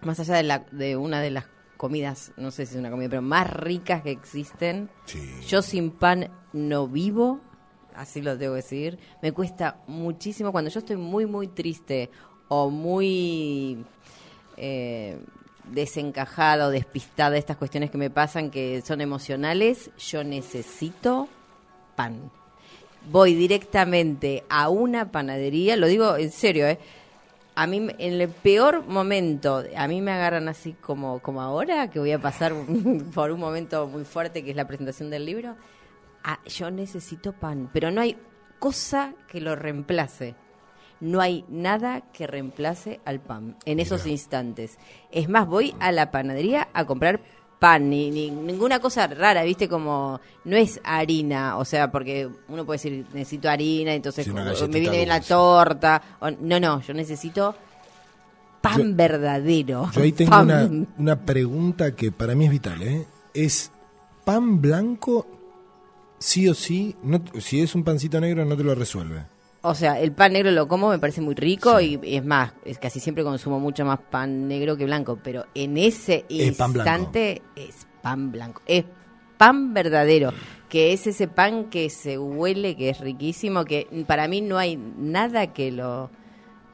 Speaker 1: más allá de, la, de una de las comidas, no sé si es una comida, pero más ricas que existen.
Speaker 2: Sí.
Speaker 1: Yo sin pan no vivo, así lo debo decir. Me cuesta muchísimo cuando yo estoy muy, muy triste o muy eh, desencajada o despistada de estas cuestiones que me pasan que son emocionales, yo necesito pan. Voy directamente a una panadería, lo digo en serio, ¿eh? A mí, en el peor momento, a mí me agarran así como, como ahora, que voy a pasar [laughs] por un momento muy fuerte, que es la presentación del libro. Yo necesito pan, pero no hay cosa que lo reemplace. No hay nada que reemplace al pan en esos instantes. Es más, voy a la panadería a comprar pan, ni, ni- ninguna cosa rara, ¿viste? Como no es harina, o sea, porque uno puede decir, necesito harina, entonces
Speaker 2: Sí,
Speaker 1: me viene bien la torta. o- no, no, yo necesito pan
Speaker 2: Yo-
Speaker 1: verdadero.
Speaker 2: Yo ahí tengo
Speaker 1: Pan.
Speaker 2: una, una pregunta que para mí es vital, ¿eh? ¿Es pan blanco sí o sí? No, si es un pancito negro no te lo resuelve.
Speaker 1: O sea, el pan negro lo como, me parece muy rico y, y es más, es casi siempre consumo mucho más pan negro que blanco, pero en ese
Speaker 2: Es pan blanco.
Speaker 1: instante es pan blanco, es pan verdadero, que es ese pan que se huele, que es riquísimo, que para mí no hay nada que lo...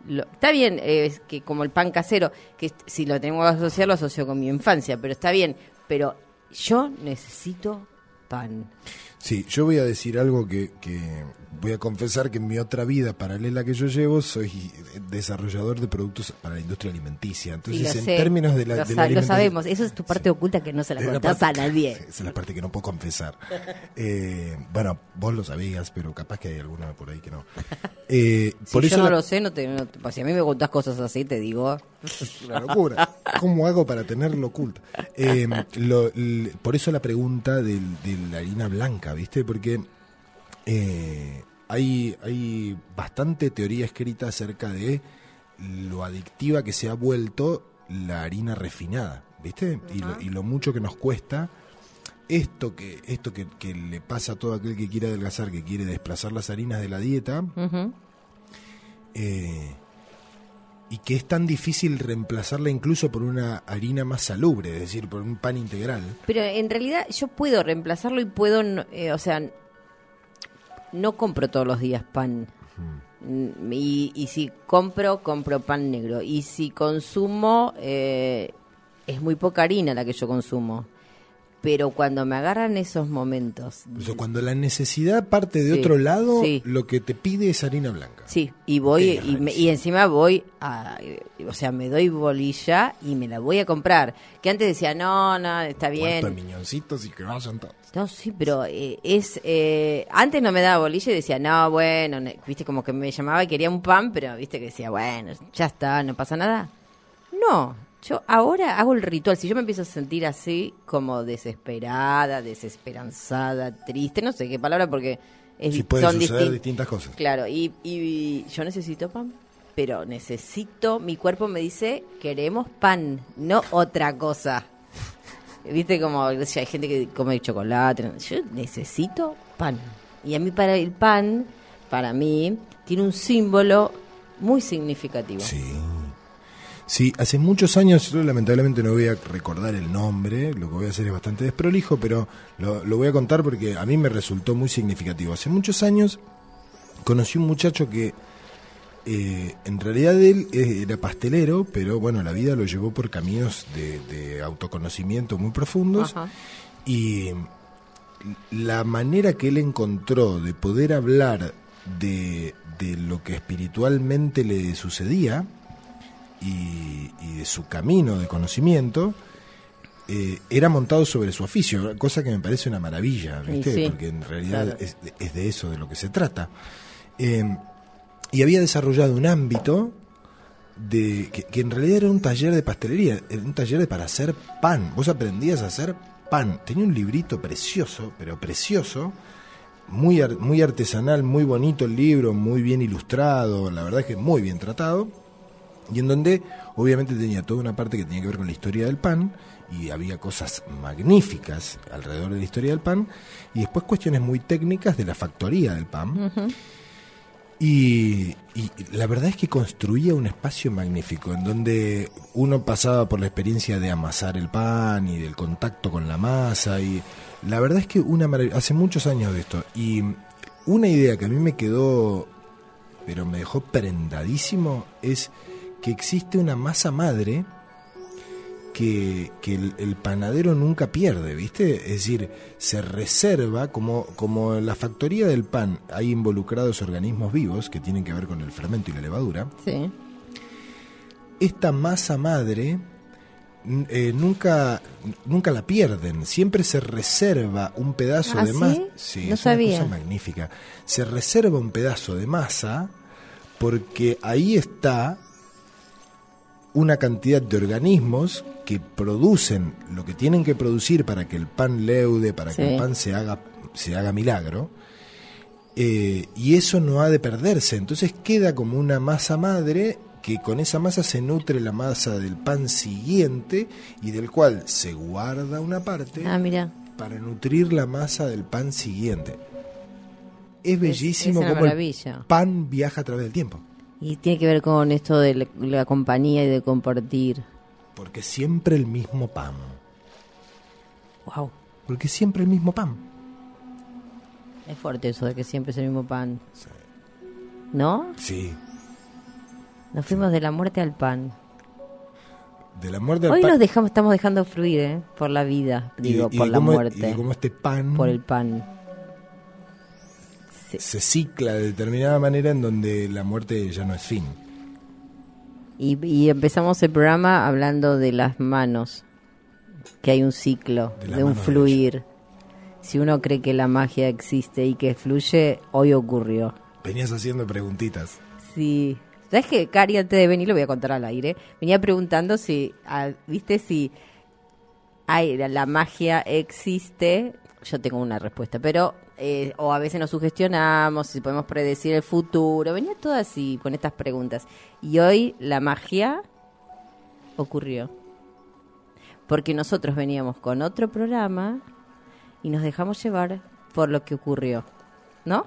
Speaker 1: lo- está bien, eh, que como el pan casero, que si lo tengo que asociar, lo asocio con mi infancia, pero está bien, pero yo necesito pan.
Speaker 2: Sí, yo voy a decir algo que, que voy a confesar que en mi otra vida paralela que yo llevo soy desarrollador de productos para la industria alimenticia. Entonces,
Speaker 1: Sí,
Speaker 2: en
Speaker 1: sé.
Speaker 2: términos de la,
Speaker 1: lo,
Speaker 2: de
Speaker 1: sa-
Speaker 2: la
Speaker 1: lo sabemos, eso es tu parte oculta que no se la
Speaker 2: Es la
Speaker 1: contás
Speaker 2: parte-
Speaker 1: a nadie. [laughs]
Speaker 2: Esa es la parte que no puedo confesar. [laughs] Eh, bueno, vos lo sabías, pero capaz que hay alguna por ahí que no. [laughs] Eh,
Speaker 1: Si
Speaker 2: por
Speaker 1: yo
Speaker 2: eso
Speaker 1: no
Speaker 2: la-
Speaker 1: lo sé, no te, no pues si a mí me contás cosas así, te digo.
Speaker 2: Es una locura. ¿Cómo hago para tenerlo oculto? Eh, lo- por eso la pregunta de la harina blanca, ¿viste? Porque eh, hay, hay bastante teoría escrita acerca de lo adictiva que se ha vuelto la harina refinada, ¿viste? Y, lo, y lo mucho que nos cuesta esto que esto que, que le pasa a todo aquel que quiere adelgazar, que quiere desplazar las harinas de la dieta, eh, y que es tan difícil reemplazarla incluso por una harina más salubre, es decir, por un pan integral.
Speaker 1: Pero en realidad yo puedo reemplazarlo y puedo, eh, o sea, no compro todos los días pan. Y, y si compro, compro pan negro. Y si consumo, eh, es muy poca harina la que yo consumo. Pero cuando me agarran esos momentos
Speaker 2: O sea, cuando la necesidad parte de
Speaker 1: Sí,
Speaker 2: otro lado,
Speaker 1: sí.
Speaker 2: lo que te pide es harina blanca.
Speaker 1: Sí, y voy y, me- y encima voy a, o sea, me doy bolilla y me la voy a comprar. Que antes decía, no, no, está bien.
Speaker 2: miñoncitos y que vayan todos.
Speaker 1: No, sí, pero eh, es, eh, antes no me daba bolilla y decía, no, bueno, viste, como que me llamaba y quería un pan, pero viste que decía, bueno, ya está, no pasa nada. No, yo ahora hago el ritual. Si yo me empiezo a sentir así, como desesperada, desesperanzada, triste, no sé qué palabra, porque es,
Speaker 2: Sí,
Speaker 1: son distin-
Speaker 2: distintas cosas.
Speaker 1: Claro, y, y yo necesito pan, pero necesito, mi cuerpo me dice, queremos pan, no otra cosa. Viste como si hay gente que come chocolate, yo necesito pan. Y a mí para el pan, para mí, tiene un símbolo muy significativo.
Speaker 2: Sí. Sí, hace muchos años, yo lamentablemente no voy a recordar el nombre, lo que voy a hacer es bastante desprolijo, pero lo, lo voy a contar porque a mí me resultó muy significativo. Hace muchos años conocí un muchacho que eh, en realidad él eh, era pastelero, pero bueno, la vida lo llevó por caminos de, de autoconocimiento muy profundos
Speaker 1: Ajá.
Speaker 2: y la manera que él encontró de poder hablar de, de lo que espiritualmente le sucedía y, y de su camino de conocimiento, eh, era montado sobre su oficio, cosa que me parece una maravilla, ¿viste?
Speaker 1: sí,
Speaker 2: porque en realidad
Speaker 1: claro.
Speaker 2: es, de- es de eso de lo que se trata. Eh, y había desarrollado un ámbito de que, que en realidad era un taller de pastelería, era un taller de para hacer pan. Vos aprendías a hacer pan. Tenía un librito precioso, pero precioso, muy, ar- muy artesanal, muy bonito el libro, muy bien ilustrado, la verdad es que muy bien tratado, y en donde obviamente tenía toda una parte que tenía que ver con la historia del pan, y había cosas magníficas alrededor de la historia del pan, y después cuestiones muy técnicas de la factoría del pan. Y, y la verdad es que construía un espacio magnífico en donde uno pasaba por la experiencia de amasar el pan y del contacto con la masa y la verdad es que una maravilla, hace muchos años de esto y una idea que a mí me quedó pero me dejó prendadísimo es que existe una masa madre que, que el, el panadero nunca pierde, ¿viste? Es decir, se reserva, como, como en la factoría del pan hay involucrados organismos vivos que tienen que ver con el fermento y la levadura,
Speaker 1: Sí.
Speaker 2: esta masa madre eh, nunca, nunca la pierden, siempre se reserva un pedazo
Speaker 1: ¿Ah,
Speaker 2: de
Speaker 1: sí?
Speaker 2: masa.
Speaker 1: No
Speaker 2: es una cosa magnífica. Se reserva un pedazo de masa porque ahí está una cantidad de organismos que producen lo que tienen que producir para que el pan leude, para que el pan se haga, se haga milagro. Eh, y eso no ha de perderse. Entonces queda como una masa madre que con esa masa se nutre la masa del pan siguiente y del cual se guarda una parte
Speaker 1: Ah,
Speaker 2: para nutrir la masa del pan siguiente. Es bellísimo
Speaker 1: es
Speaker 2: cómo el pan viaja a través del tiempo.
Speaker 1: Y tiene que ver con esto de la, la compañía y de compartir.
Speaker 2: Porque siempre el mismo pan.
Speaker 1: Wow.
Speaker 2: Porque siempre el mismo pan.
Speaker 1: Es fuerte eso de que siempre es el mismo pan. ¿No?
Speaker 2: Sí.
Speaker 1: Nos fuimos de la muerte al pan.
Speaker 2: De la muerte al
Speaker 1: Hoy
Speaker 2: pan.
Speaker 1: nos dejamos, estamos dejando fluir, ¿eh? Por la vida, digo,
Speaker 2: y
Speaker 1: por la
Speaker 2: cómo-
Speaker 1: muerte,
Speaker 2: Y cómo este pan
Speaker 1: por el pan. Sí.
Speaker 2: se cicla de determinada manera en donde la muerte ya no es fin.
Speaker 1: Y, y empezamos el programa hablando de las manos, que hay un ciclo,
Speaker 2: De
Speaker 1: un
Speaker 2: de
Speaker 1: fluir. Si uno cree que la magia existe y que fluye, hoy ocurrió.
Speaker 2: Venías haciendo preguntitas.
Speaker 1: Sí. ¿Sabes que Cari, antes de venir, lo voy a contar al aire, venía preguntando si, ah, viste, si hay, la magia existe? Yo tengo una respuesta, pero, eh, o a veces nos sugestionamos, si podemos predecir el futuro, venía todo así, con estas preguntas. Y hoy la magia ocurrió. Porque nosotros veníamos con otro programa y nos dejamos llevar por lo que ocurrió. ¿No?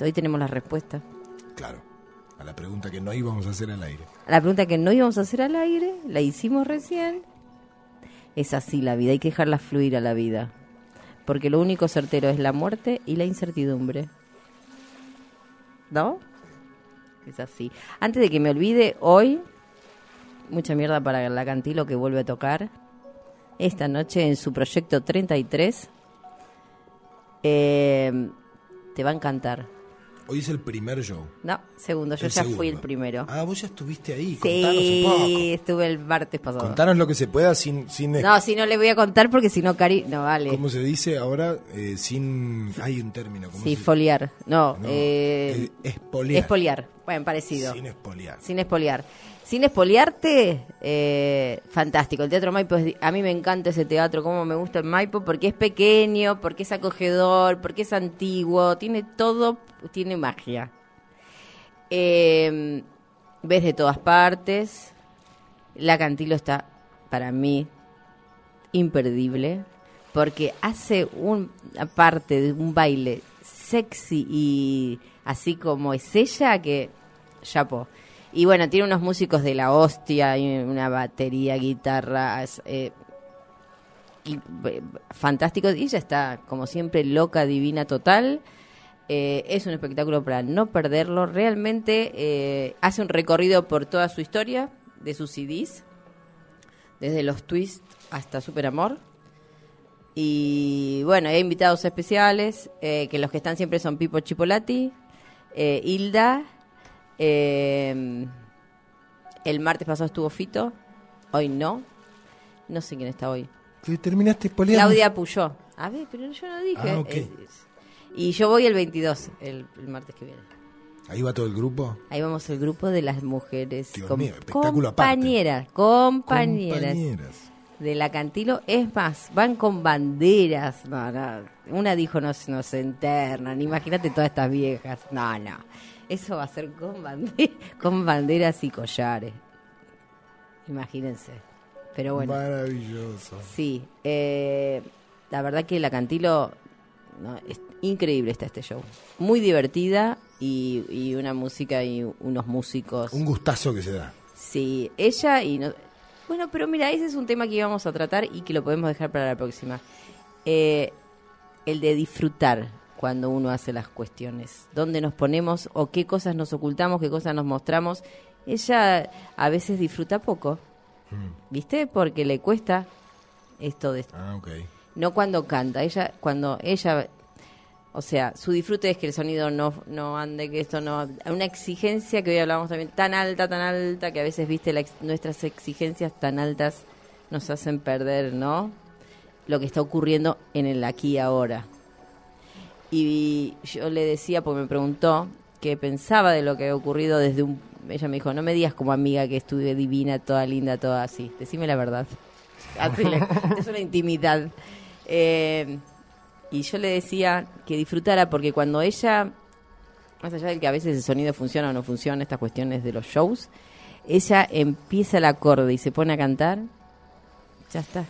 Speaker 1: Hoy tenemos la respuesta.
Speaker 2: Claro. A la pregunta que no íbamos a hacer al aire.
Speaker 1: La pregunta que no íbamos a hacer al aire, la hicimos recién. Es así la vida, hay que dejarla fluir a la vida. Porque lo único certero es la muerte y la incertidumbre. ¿No? Es así. Antes de que me olvide, hoy, mucha mierda para la Cantilo que vuelve a tocar. Esta noche en su proyecto 33. Eh, te va a encantar.
Speaker 2: Hoy es el primer show.
Speaker 1: No, segundo, yo
Speaker 2: El
Speaker 1: ya
Speaker 2: segundo.
Speaker 1: fui el primero.
Speaker 2: Ah, vos ya estuviste ahí. Contanos un
Speaker 1: Sí,
Speaker 2: poco.
Speaker 1: estuve el martes pasado.
Speaker 2: Contanos lo que se pueda sin... sin
Speaker 1: No, si no le voy a contar porque si no, Cari, no vale.
Speaker 2: ¿Cómo se dice ahora? Eh, sin... Hay un término. ¿cómo
Speaker 1: Sí,
Speaker 2: se-
Speaker 1: foliar. No,
Speaker 2: No,
Speaker 1: eh,
Speaker 2: eh, espoliar.
Speaker 1: espoliar. Bueno, parecido.
Speaker 2: Sin espoliar.
Speaker 1: Sin espoliar. Sin espoliarte, eh, fantástico. El Teatro Maipo, es a mí me encanta ese teatro, como me gusta el Maipo, porque es pequeño, porque es acogedor, porque es antiguo, tiene todo, tiene magia. Eh, ves de todas partes. La Cantilo está, para mí, imperdible, porque hace una parte de un baile sexy y así como es ella que chapo. Y bueno, tiene unos músicos de la hostia, y una batería, guitarras, eh, y, eh, fantásticos. Y ella está, como siempre, loca, divina, total. Eh, es un espectáculo para no perderlo. Realmente hace un recorrido por toda su historia de sus CDs, desde los twists hasta Super Amor. Y bueno, hay invitados especiales, que los que están siempre son Pipo Chipolati, Hilda, eh, el martes pasado estuvo Fito, hoy no. No sé quién está hoy.
Speaker 2: Terminaste spoileando.
Speaker 1: Claudia Puyó. A ver, pero yo no dije.
Speaker 2: Ah, ok.
Speaker 1: Eh, y yo voy el 22, el, el martes que viene.
Speaker 2: Ahí va todo el grupo.
Speaker 1: Ahí vamos el grupo de las mujeres.
Speaker 2: Dios
Speaker 1: com-
Speaker 2: mío, espectáculo
Speaker 1: compañeras, compañeras.
Speaker 2: Compañeras.
Speaker 1: de la Cantilo. Es más, van con banderas. No, no. Una dijo no, se- no se internan. Imagínate todas estas viejas. No, no. Eso va a ser con, bande- [laughs] con banderas y collares. Imagínense. Pero bueno.
Speaker 2: Maravilloso.
Speaker 1: Sí, eh, la verdad que la Cantilo, no, es increíble está este show. Muy divertida y, y una música y unos músicos.
Speaker 2: Un gustazo que se da.
Speaker 1: Sí, ella y... No, bueno, pero mira, ese es un tema que íbamos a tratar y que lo podemos dejar para la próxima. Eh, el de disfrutar cuando uno hace las cuestiones. Dónde nos ponemos o qué cosas nos ocultamos, qué cosas nos mostramos. Ella a veces disfruta poco, ¿viste? Porque le cuesta esto de
Speaker 2: Ah, ok.
Speaker 1: no cuando canta, ella cuando ella o sea, su disfrute es que el sonido no, no ande, que esto no... Una exigencia que hoy hablamos también tan alta, tan alta, que a veces, viste, la nuestras exigencias tan altas nos hacen perder, ¿no? Lo que está ocurriendo en el aquí y ahora. Y yo le decía, porque me preguntó, que pensaba de lo que ha ocurrido desde un... Ella me dijo, no me digas como amiga que estuve divina, toda linda, toda así. Decime la verdad. [laughs] Es una intimidad. Eh, y yo le decía que disfrutara porque cuando ella, más allá de que a veces el sonido funciona o no funciona, estas cuestiones de los shows, ella empieza el acorde y se pone a cantar, ya está.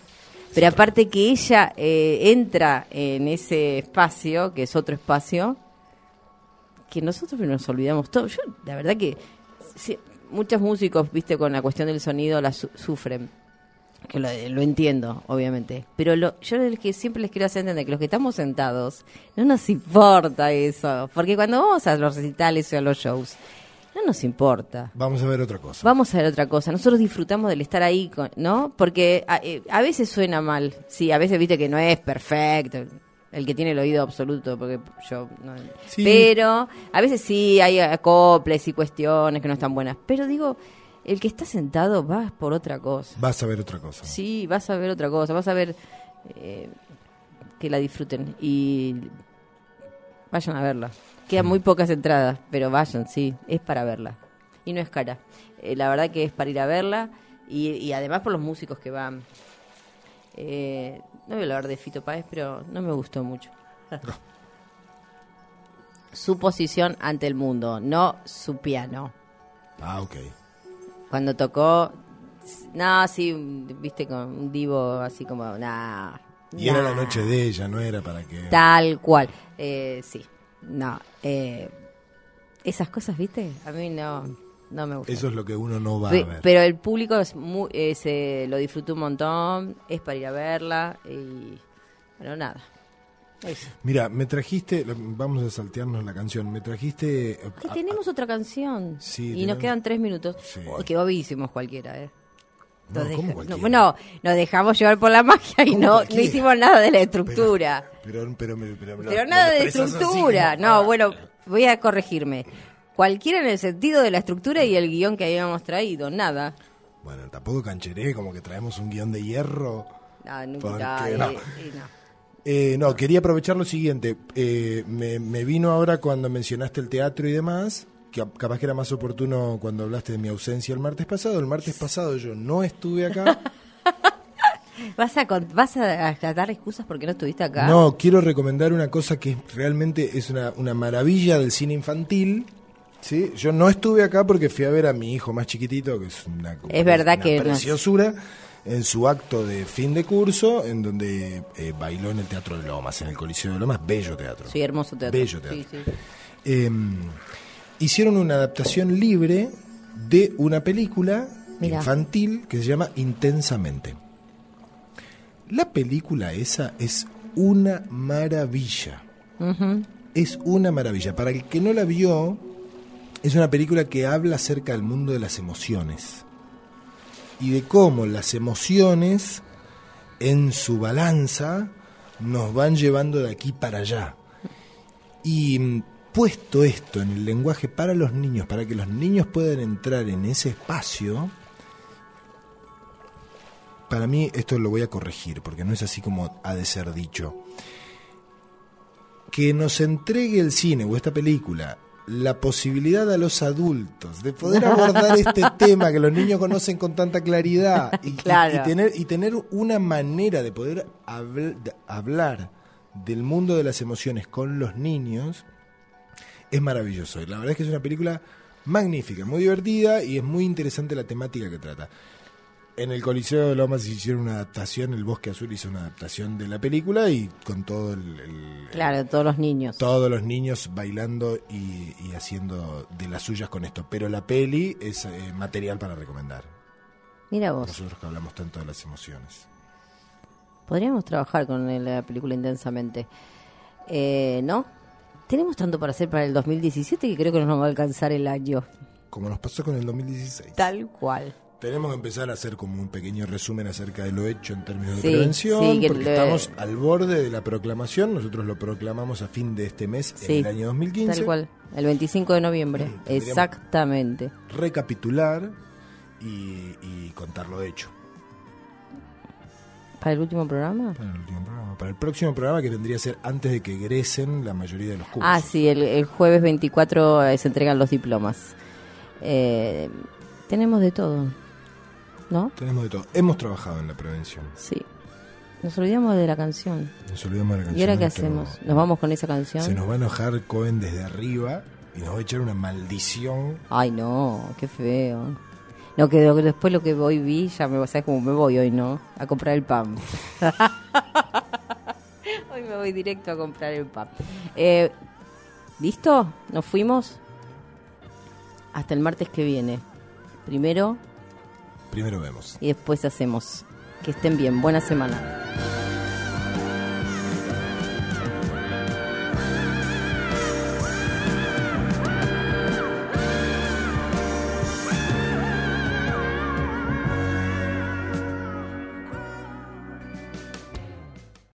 Speaker 1: Pero aparte que ella eh, entra en ese espacio, que es otro espacio, que nosotros nos olvidamos todo. Yo, la verdad que muchos músicos, viste, con la cuestión del sonido la su- sufren. Que lo, lo entiendo, obviamente. Pero lo, yo el que siempre les quiero hacer entender que los que estamos sentados, no nos importa eso. Porque cuando vamos a los recitales o a los shows, no nos importa.
Speaker 2: Vamos a ver otra cosa.
Speaker 1: Vamos a ver otra cosa. Nosotros disfrutamos del estar ahí, con- ¿no? Porque a, eh, a veces suena mal. Sí, a veces viste que no es perfecto. El que tiene el oído absoluto, porque yo no.
Speaker 2: Sí.
Speaker 1: Pero a veces sí hay acoples y cuestiones que no están buenas. Pero digo, el que está sentado va por otra cosa.
Speaker 2: Vas a ver otra cosa.
Speaker 1: Sí, vas a ver otra cosa. Vas a ver eh, que la disfruten y vayan a verla. Quedan muy pocas entradas, pero vayan, sí, es para verla. Y no es cara. Eh, la verdad que es para ir a verla y, y además por los músicos que van. Eh, no voy a hablar de Fito Páez, pero no me gustó mucho. [laughs] su posición ante el mundo, no su piano.
Speaker 2: Ah, ok.
Speaker 1: Cuando tocó, no, sí, viste, con un divo así como, nah.
Speaker 2: Y era la noche de ella, no era para que...
Speaker 1: Tal cual. Eh, sí, no. Eh, esas cosas, ¿viste? A mí no, no me gustan.
Speaker 2: Eso es lo que uno no va
Speaker 1: Pe-
Speaker 2: a ver.
Speaker 1: Pero el público es muy, eh, se lo disfrutó un montón, es para ir a verla y bueno, nada. Eso.
Speaker 2: Mira, me trajiste, vamos a saltearnos la canción, me trajiste...
Speaker 1: Que
Speaker 2: a-
Speaker 1: tenemos otra canción
Speaker 2: Sí,
Speaker 1: y
Speaker 2: tenemos-
Speaker 1: nos quedan tres minutos.
Speaker 2: Sí.
Speaker 1: Oh, que bobísimos cualquiera, ¿eh?
Speaker 2: No,
Speaker 1: bueno, nos dejamos llevar por la magia y
Speaker 2: ¿Cómo
Speaker 1: no, hicimos nada de la estructura.
Speaker 2: Pero, pero, pero, pero,
Speaker 1: Pero,
Speaker 2: pero
Speaker 1: nada de
Speaker 2: así
Speaker 1: estructura. No, bueno, voy a corregirme. Cualquiera en el sentido de la estructura y el guion que habíamos traído, nada.
Speaker 2: Bueno, tampoco cancheré, como que traemos un guion de hierro.
Speaker 1: No, nunca.
Speaker 2: ¿Por qué
Speaker 1: eh,
Speaker 2: no?
Speaker 1: eh.
Speaker 2: Eh, no, quería aprovechar lo siguiente. Eh, me, me vino ahora cuando mencionaste el teatro y demás, capaz que era más oportuno cuando hablaste de mi ausencia el martes pasado. El martes pasado yo no estuve acá. [laughs]
Speaker 1: ¿Vas a, ¿Vas a, dar excusas porque no estuviste acá?
Speaker 2: No, quiero recomendar una cosa que realmente es una, una maravilla del cine infantil. ¿sí? Yo no estuve acá porque fui a ver a mi hijo más chiquitito, que es una,
Speaker 1: Es verdad
Speaker 2: una
Speaker 1: que no-
Speaker 2: preciosura, en su acto de fin de curso, en donde eh, bailó en el Teatro de Lomas, en el Coliseo de Lomas, bello teatro.
Speaker 1: Sí, hermoso teatro.
Speaker 2: Bello teatro.
Speaker 1: Sí, sí.
Speaker 2: Eh, hicieron una adaptación libre de una película
Speaker 1: Mirá.
Speaker 2: infantil que se llama Intensamente. La película esa es una maravilla. Es una maravilla. Para el que no la vio, es una película que habla acerca del mundo de las emociones y de cómo las emociones en su balanza nos van llevando de aquí para allá. Y mm, puesto esto en el lenguaje para los niños, para que los niños puedan entrar en ese espacio, para mí esto lo voy a corregir, porque no es así como ha de ser dicho. Que nos entregue el cine o esta película la posibilidad a los adultos de poder [laughs] abordar este tema que los niños conocen con tanta claridad y, y-
Speaker 1: Claro.
Speaker 2: y tener, y tener una manera de poder habl- de hablar del mundo de las emociones con los niños es maravilloso. La verdad es que es una película magnífica, muy divertida y es muy interesante la temática que trata. En el Coliseo de Lomas hicieron una adaptación, el Bosque Azul hizo una adaptación de la película y con todo el, el-
Speaker 1: Claro, todos los niños.
Speaker 2: todos los niños bailando y, y haciendo de las suyas con esto. Pero la peli es eh, material para recomendar.
Speaker 1: Mira vos,
Speaker 2: Nosotros que hablamos tanto de las emociones.
Speaker 1: podríamos trabajar con la película intensamente. Eh, ¿No? Tenemos tanto para hacer para el 2017 que creo que no nos va a alcanzar el año.
Speaker 2: Como nos pasó con el 2016.
Speaker 1: Tal cual.
Speaker 2: Tenemos que empezar a hacer como un pequeño resumen acerca de lo hecho en términos de prevención,
Speaker 1: sí, que
Speaker 2: porque
Speaker 1: le-
Speaker 2: estamos al borde de la proclamación. Nosotros lo proclamamos a fin de este mes,
Speaker 1: Sí,
Speaker 2: en el año 2015.
Speaker 1: Tal cual. El 25 de noviembre. Exactamente.
Speaker 2: Recapitular y, y contar lo hecho.
Speaker 1: ¿Para el último programa?
Speaker 2: Para el último programa. Para el próximo programa que vendría a ser antes de que egresen la mayoría de los cursos.
Speaker 1: Ah, sí, el, el jueves 24 eh, se entregan los diplomas. Eh, tenemos de todo, ¿no?
Speaker 2: Tenemos de todo. Hemos trabajado en la prevención.
Speaker 1: Sí. Nos olvidamos de la canción.
Speaker 2: Nos olvidamos de la canción.
Speaker 1: ¿Y ahora qué hacemos? ¿Nos vamos con esa canción?
Speaker 2: Se nos va a enojar Cohen desde arriba y nos va a echar una maldición.
Speaker 1: Ay, no, qué feo. No, que después lo que hoy vi, ya me sabes cómo me voy hoy, ¿no? A comprar el pan. [laughs] hoy me voy directo a comprar el pan. Eh, ¿Listo? ¿Nos fuimos? Hasta el martes que viene. Primero
Speaker 2: Primero vemos.
Speaker 1: y después hacemos. Que estén bien. Buena semana.